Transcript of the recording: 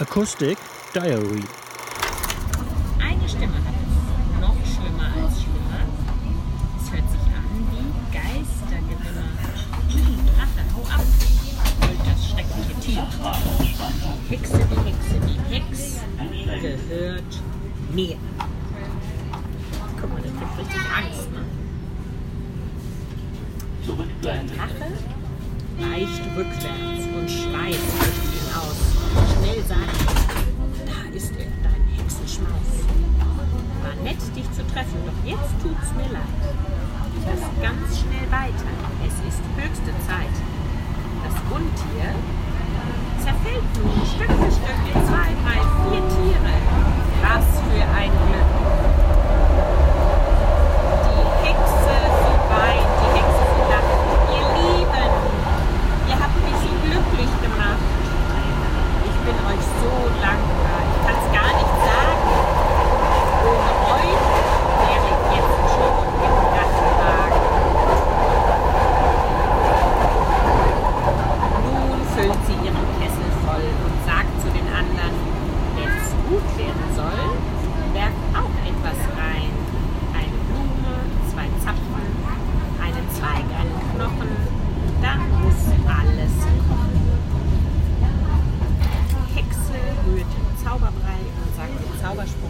Acoustic Diary. Eine Stimme hat es. Noch schlimmer als schlimmer. Es hört sich an wie Geistergewimmer. Drache, hau ab! Brüllt das schreckliche Tier. Hexe, die Hexe, die Hex gehört mir. Guck mal, der kriegt richtig Angst, ne? Der Drache weicht rückwärts und schreit zu treffen, doch jetzt tut's mir leid. Lass ganz schnell weiter, es ist höchste Zeit. Das Untier aulas públicas.